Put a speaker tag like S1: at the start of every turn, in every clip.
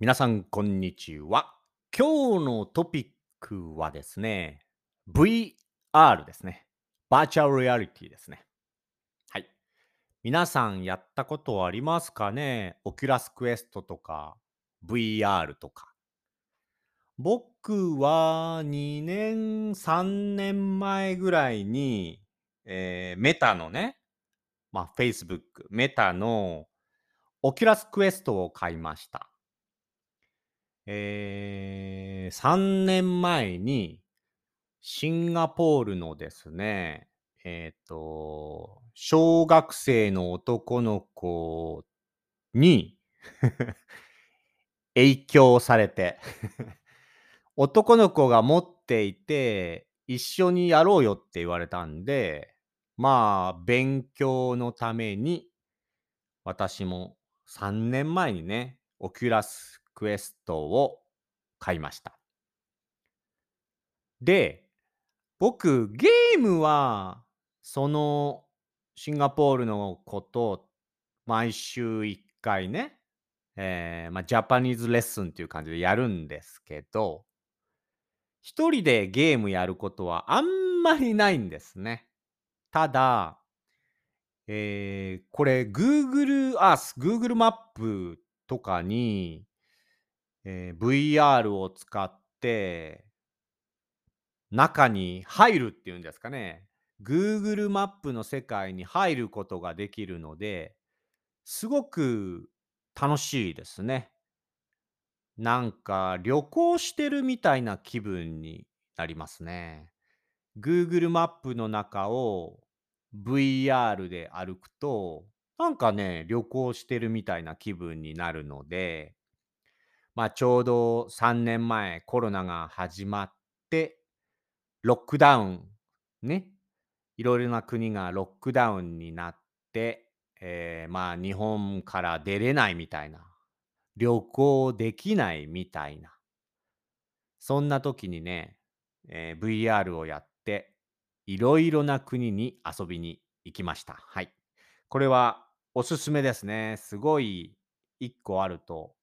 S1: 皆さん、こんにちは。今日のトピックはですね、VR ですね。バーチャルリアリティですね。はい。皆さんやったことありますかね？ Oculus Quest とか VR とか。僕は2年、3年前ぐらいに、えー Meta のね、まあ、Facebook、Meta の Oculus Quest を買いました。えー、3年前に、シンガポールのですね、えっ、と、小学生の男の子に 影響されて 男の子が持っていて、一緒にやろうよって言われたんで、まあ、勉強のために、私も3年前にね、 Oculus Quest を買いました。で、僕、ゲームは、その、シンガポールの子とを、毎週1回ね、えーまあ、 Japanese lesson っていう感じでやるんですけど、一人でゲームやることはあんまりないんですね。ただ、えーこれ Google Earth、Google マップとかに、えー VR を使って、中に入るっていうんですかね。Google マップの世界に入ることができるので、すごく楽しいですね。なんか旅行してるみたいな気分になりますね。Google マップの中を VR で歩くと、なんかね、旅行してるみたいな気分になるので、まあちょうど3年前コロナが始まって、ロックダウン、ね、いろいろな国がロックダウンになって、えーまあ日本から出れないみたいな、旅行できないみたいな、そんな時にね、えー VR をやって、いろいろな国に遊びに行きました。はい。これはおすすめですね。すごい1個あると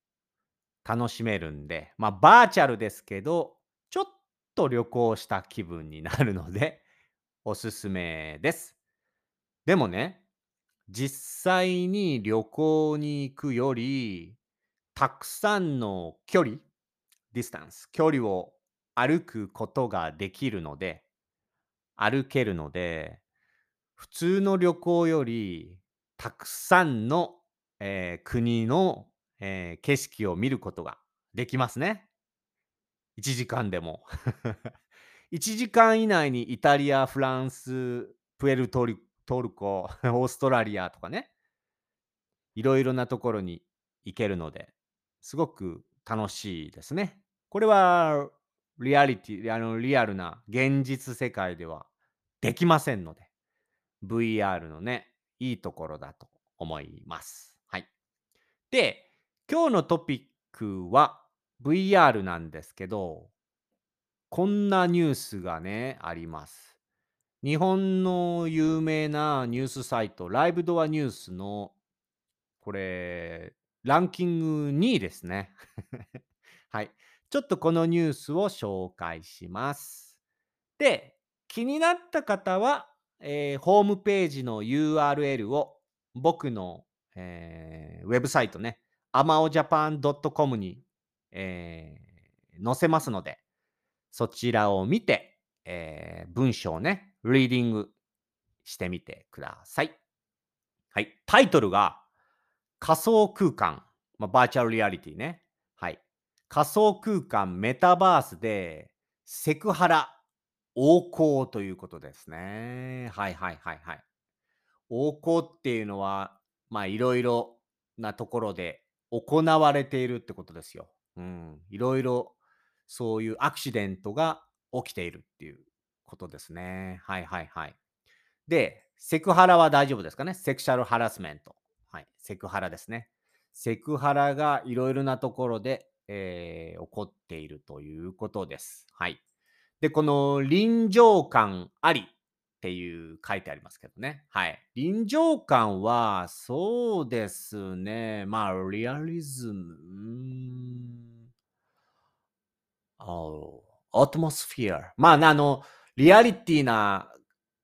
S1: 楽しめるんで、まあバーチャルですけど、ちょっと旅行した気分になるので、おすすめです。でもね、実際に旅行に行くより、たくさんの距離、ディスタンス、距離を歩くことができるので、歩けるので、普通の旅行よりたくさんの、えー国の、えー景色を見ることができますね。1時間でも。1時間以内にイタリア、フランス、プエルトリトルコ、オーストラリアとかね、いろいろなところに行けるので、すごく楽しいですね。これはリアリティ、あのリアルな現実世界ではできませんので、VR のね、いいところだと思います。はい。で、今日のトピックは VR なんですけど、こんなニュースがね、あります。日本の有名なニュースサイト、ライブドアニュースの、これ、ランキング2位ですね。はい。ちょっとこのニュースを紹介します。で、気になった方は、えーホームページの URL を僕の、えーウェブサイトね、amaojapan.com に、えー載せますので、そちらを見て、えー文章をね、リーディングしてみてください。はい。タイトルが、仮想空間、まあ、バーチャルリアリティね。はい。仮想空間メタバースでセクハラ横行ということですね。はいはいはいはい。横行っていうのは、まあいろいろなところで行われているってことですよ。うん。いろいろそういうアクシデントが起きているっていうことですね。はいはいはい。で、セクハラは大丈夫ですかね？セクシャルハラスメント。はい。セクハラですね。セクハラがいろいろなところで、えー起こっているということです。はい。で、この臨場感ありっていう書いてありますけどね。はい。臨場感は、そうですね。まあ、リアリズム？うーん。あアトモスフィア。まあ、あの、リアリティな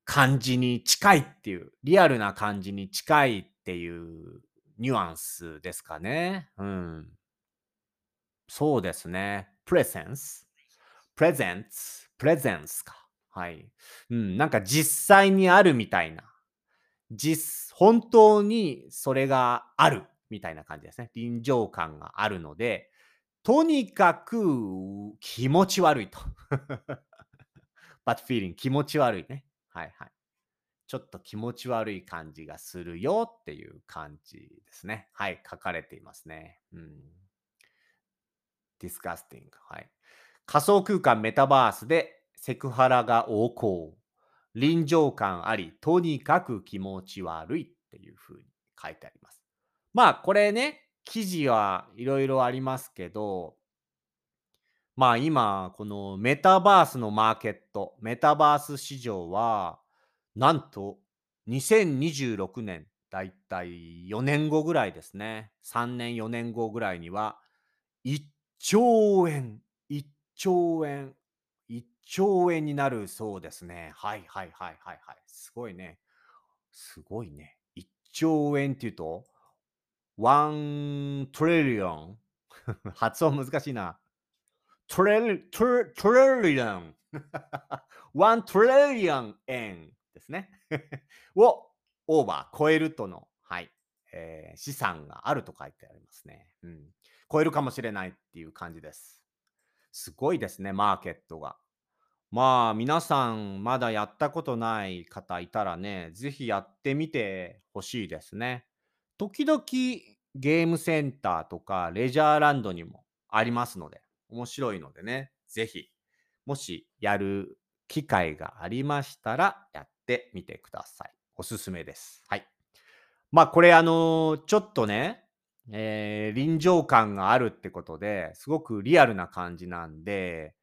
S1: 感じに近いっていう、リアルな感じに近いっていうニュアンスですかね。うん。そうですね。プレゼンス。プレゼンツ。プレゼンスか。はい。うん、なんか実際にあるみたいな。実、本当にそれがあるみたいな感じですね。臨場感があるので、とにかく気持ち悪いと。bad feeling 気持ち悪いね。はいはい。ちょっと気持ち悪い感じがするよっていう感じですね。はい、書かれていますね。うん。disgusting。はい。仮想空間メタバースでセクハラが横行。臨場感あり、とにかく気持ち悪いっていう風に書いてあります。まあこれね、記事はいろいろありますけど、まあ今、このメタバースのマーケット、メタバース市場は、なんと2026年、だいたい4年後ぐらいですね。3年、4年後ぐらいには、1兆円、1兆円、兆円になるそうですね。はいはいはいはいはい。すごいね。すごいね。1兆円っていうと、1トリリオン。発音難しいな。トレリ、トレトレリオン。1トレリオン円ですね。をオーバー、超えるとの、はい、えー、資産があると書いてありますね。うん。超えるかもしれないっていう感じです。すごいですね、マーケットが。まあ、皆さん、まだやったことない方いたらね、ぜひやってみてほしいですね。時々、ゲームセンターとか、レジャーランドにもありますので、面白いのでね、ぜひ、もしやる機会がありましたら、やってみてください。おすすめです。はい。まあ、これ、あのちょっとね、えー、臨場感があるってことですごくリアルな感じなんで、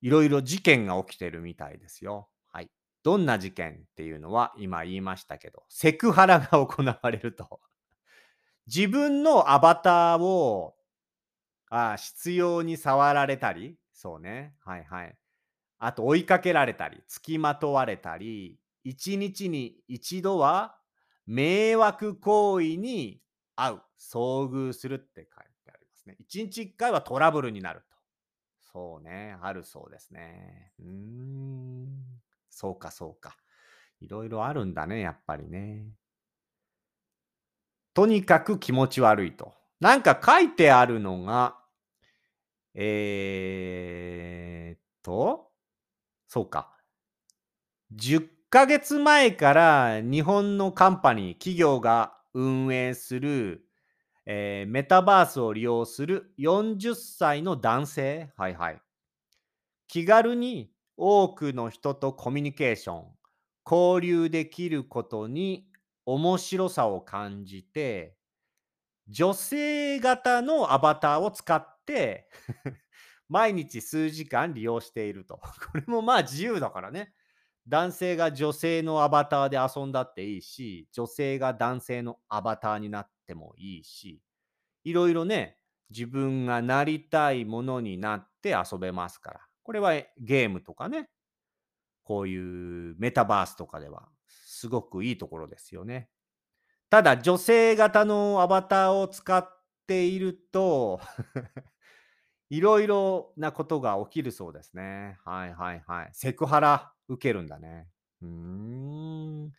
S1: いろいろ事件が起きてるみたいですよ。はい。どんな事件っていうのは今言いましたけど、セクハラが行われると。自分のアバターをあ必要に触られたり、そうね。はいはい。あと追いかけられたり、付きまとわれたり、一日に一度は迷惑行為に会う、遭遇するって書いてありますね。一日一回はトラブルになる。そうね、あるそうですね。うーん、そうかそうか。いろいろあるんだね、やっぱりね。とにかく気持ち悪いと。なんか書いてあるのが、えー、っと、そうか。10ヶ月前から日本のカンパニー、企業が運営する、えー、メタバースを利用する40歳の男性、はいはい。気軽に多くの人とコミュニケーション、交流できることに面白さを感じて、女性型のアバターを使って 毎日数時間利用していると。これもまあ自由だからね。男性が女性のアバターで遊んだっていいし、女性が男性のアバターになってもいいし、いろいろね、自分がなりたいものになって遊べますから。これはゲームとかね、こういうメタバースとかではすごくいいところですよね。ただ、女性型のアバターを使っていると いろいろなことが起きるそうですね。はいはいはい。セクハラ受けるんだね。うーん。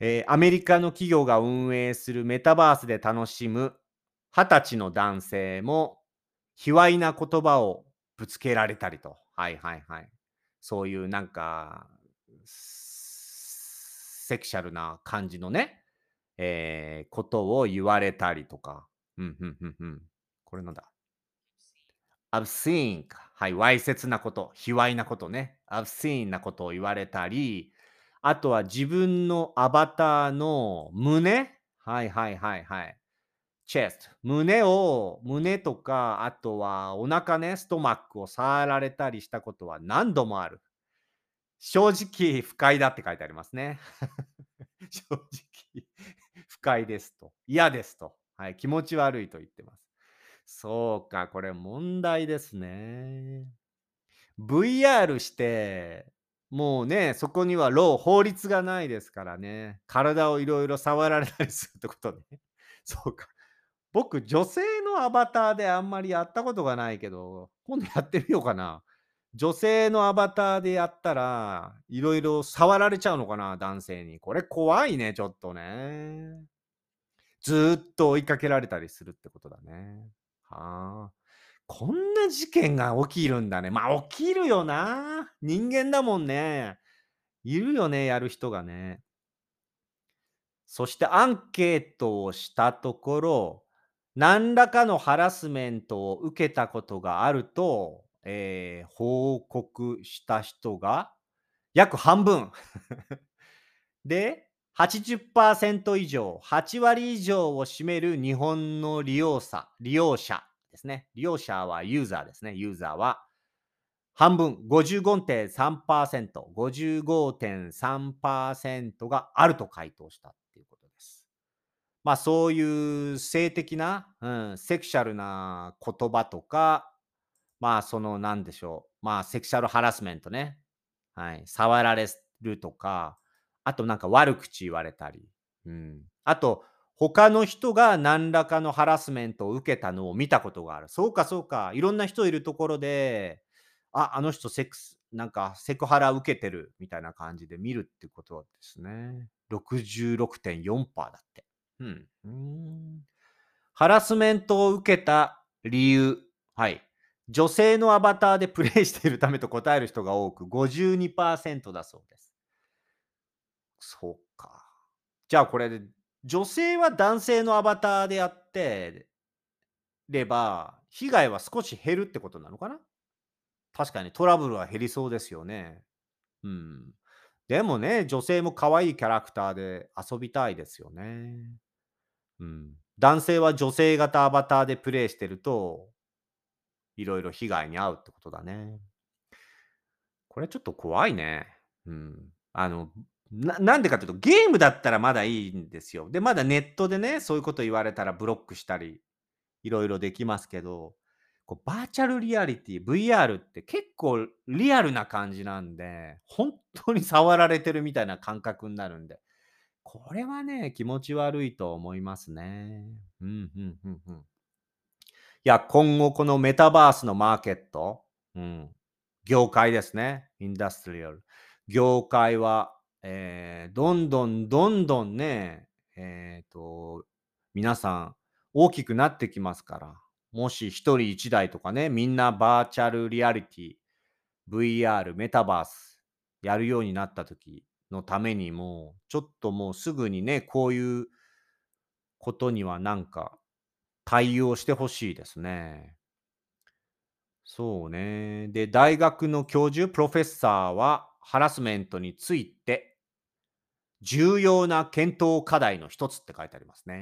S1: えー、アメリカの企業が運営するメタバースで楽しむ二十歳の男性も卑猥な言葉をぶつけられたりと。はいはいはい。そういうなんか、セクシャルな感じのね、えー、ことを言われたりとか。うんうんうんうん。これなんだ？Obscene はい、わいせつなこと、卑猥なことね。Obscene なことを言われたり、あとは自分のアバターの胸？はいはいはいはい。チェスト。胸を、胸とか、あとはお腹ね、ストマックを触られたりしたことは何度もある。正直不快だって書いてありますね。正直不快ですと。嫌ですと。はい、気持ち悪いと言ってます。そうか、これ問題ですね。VR して、もうね、そこにはロー、法律がないですからね。体をいろいろ触られたりするってことね。そうか。僕、女性のアバターであんまりやったことがないけど、今度やってみようかな。女性のアバターでやったら、いろいろ触られちゃうのかな、男性に。これ怖いね、ちょっとね。ずっと追いかけられたりするってことだね。はあ。こんな事件が起きるんだね。まあ、起きるよな。人間だもんね。いるよね、やる人がね。そしてアンケートをしたところ、何らかのハラスメントを受けたことがあると、えー報告した人が約半分。で、80%以上、8割以上を占める日本の利用者、利用者ですね。利用者はユーザーですね。ユーザーは半分、55.3%、55.3%があると回答したっていうことです。まあそういう性的な、うん、セクシャルな言葉とか、まあそのなんでしょう、まあセクシャルハラスメントね。はい。触られるとか、あとなんか悪口言われたり、うん。あと、他の人が何らかのハラスメントを受けたのを見たことがある。そうかそうか。いろんな人いるところで、あ、あの人セックス、なんかセクハラ受けてるみたいな感じで見るってことですね。66.4%だって。うん。うーんハラスメントを受けた理由。はい。女性のアバターでプレイしているためと答える人が多く、52%だそうです。そうか。じゃあこれで、女性は男性のアバターでやってれば、被害は少し減るってことなのかな？確かにトラブルは減りそうですよね。うん。でもね、女性も可愛いキャラクターで遊びたいですよね。うん。男性は女性型アバターでプレイしてると、いろいろ被害に遭うってことだね。これちょっと怖いね。うん。あの、ななんでかというと、ゲームだったらまだいいんですよ。で、まだネットでね、そういうこと言われたらブロックしたり、いろいろできますけど、こうバーチャルリアリティ、VR って結構リアルな感じなんで、本当に触られてるみたいな感覚になるんで、これはね、気持ち悪いと思いますね。うん、うん、うん、うん。いや、今後このメタバースのマーケット、うん、業界ですね。インダストリアル。業界は、えーどんどんどんどんね、えっ、と、皆さん大きくなってきますから、もし一人一台とかね、みんなバーチャルリアリティ、VR、メタバースやるようになった時のためにも、ちょっともうすぐにね、こういうことにはなんか対応してほしいですね。そうね。で、大学の教授、 professor は、ハラスメントについて、重要な検討課題の一つって書いてありますね。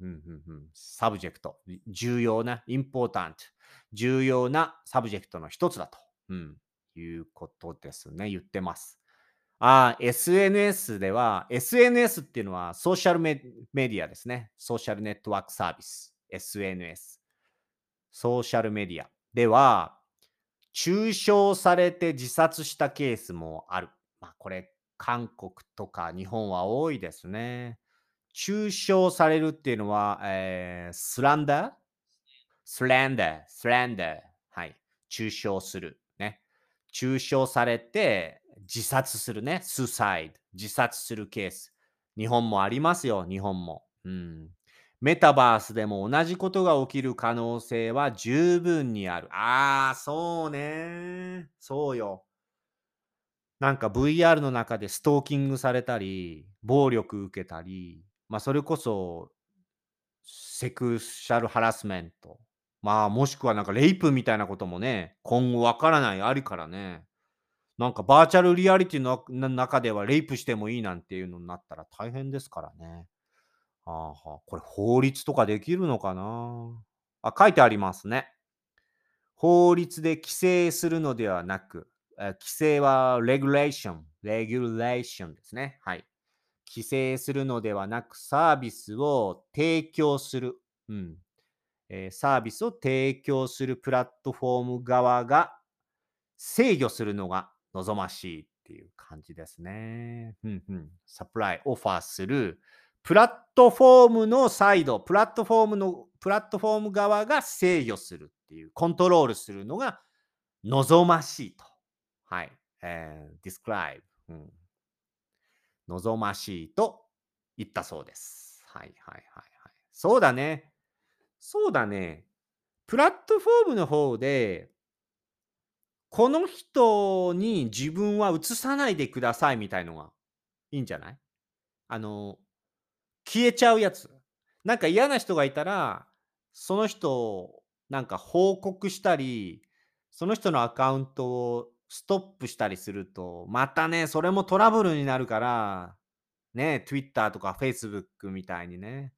S1: うんうんうん、 subject。重要な、 important。重要な subject の一つだと、うん、いうことですね。言ってます。あー SNS では、SNS っていうのはソーシャルメメディアですね。ソーシャルネットワークサービス。SNS。ソーシャルメディアでは、中傷されて自殺したケースもある。まあ、これ、韓国とか日本は多いですね。中傷されるっていうのは、えー slanderスランダー、スランダー。はい。中傷する。ね。中傷されて自殺するね。スサイド。自殺するケース。日本もありますよ。日本も。うん。メタバースでも同じことが起きる可能性は十分にある。ああ、そうね。そうよ。なんか VR の中でストーキングされたり、暴力受けたり、まあそれこそセクシャルハラスメント。まあもしくはなんかレイプみたいなこともね、今後わからないありからね。なんかバーチャルリアリティの中ではレイプしてもいいなんていうのになったら大変ですからね。あーはこれ法律とかできるのかな？あ、書いてありますね。法律で規制するのではなく、規制は regulation、regulation ですね。はい。規制するのではなく、サービスを提供する。うん。えー、サービスを提供するプラットフォーム側が制御するのが望ましいっていう感じですね。うんうん。サプライ、オファーするプラットフォームのサイド、プラットフォームの、プラットフォーム側が制御するっていう、コントロールするのが望ましいと。はい。えー、describe、うん。望ましいと言ったそうです。はいはいはいはい。そうだね。そうだね。プラットフォームの方で、この人に自分は映さないでくださいみたいのがいいんじゃない？あの、消えちゃうやつ。なんか嫌な人がいたら、その人をなんか報告したり、その人のアカウントをストップしたりすると、またね、それもトラブルになるから、ね、Twitter とか Facebook みたいにね。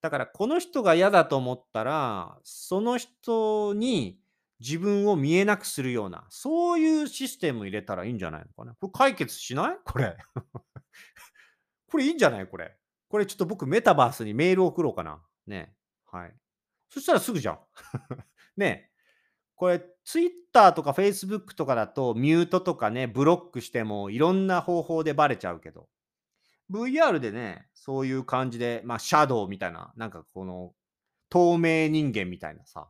S1: だから、この人が嫌だと思ったら、その人に自分を見えなくするような、そういうシステム入れたらいいんじゃないのかな。これ解決しない？これ。これいいんじゃない？これ。これちょっと僕メタバースにメール送ろうかな。ね。はい。そしたらすぐじゃん。ね。これ、ツイッターとかフェイスブックとかだと、ミュートとかね、ブロックしてもいろんな方法でバレちゃうけど、VR でね、そういう感じで、まあ、シャドウみたいな、なんかこの、透明人間みたいなさ、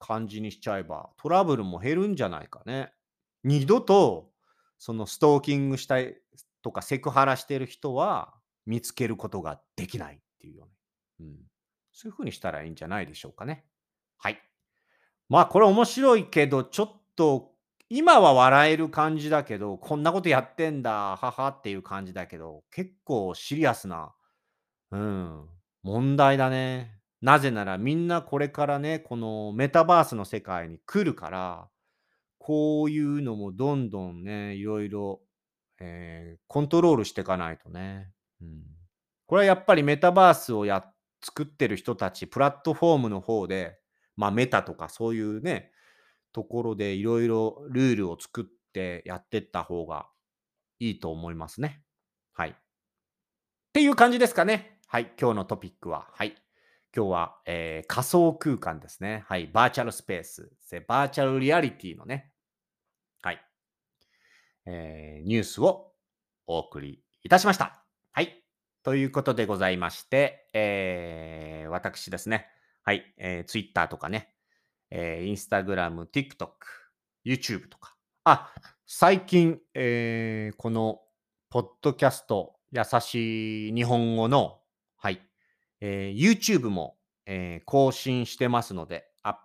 S1: 感じにしちゃえば、トラブルも減るんじゃないかね。二度と、そのストーキングしたいとかセクハラしてる人は、見つけることができないっていうよね。うん。そういうふうにしたらいいんじゃないでしょうかね。はい。まあ、これ面白いけど、ちょっと、今は笑える感じだけど、こんなことやってんだ、はっていう感じだけど、結構シリアスな、うん、問題だね。なぜならみんなこれからね、このメタバースの世界に来るから、こういうのもどんどんね、いろいろ、えー、コントロールしていかないとね。うん、これはやっぱりメタバースをや作ってる人たち、プラットフォームの方で、まあメタとかそういうね、ところでいろいろルールを作ってやってった方がいいと思いますね。はい。っていう感じですかね。はい。今日のトピックは。はい。今日は、えー、仮想空間ですね。はい。バーチャルスペース。バーチャルリアリティのね。はい。えー、ニュースをお送りいたしました。はい。ということでございまして、えー、私ですね。はい。えー、Twitter とかね、えー、Instagram、TikTok、YouTube とか。あ、最近、えー、この、ポッドキャスト、優しい日本語の、はい、えー、YouTube も、えー、更新してますのでア、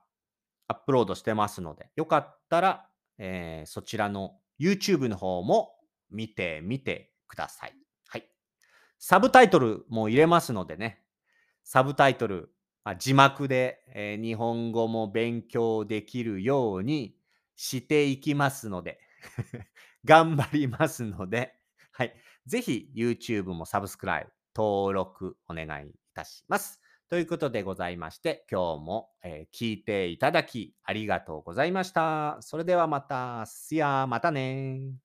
S1: ップロードしてますので、よかったら、えー、そちらの YouTube の方も見てみてください。はい。サブタイトルも入れますのでね、サブタイトル、あ、字幕で、えー、日本語も勉強できるようにしていきますので 頑張りますので、はい。ぜひ YouTube もサブスクライブ、登録お願いいたします。ということでございまして、今日も、えー、聞いていただきありがとうございました。それではまた、すやまたね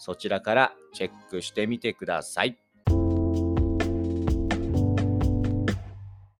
S1: そちらからチェックしてみてください。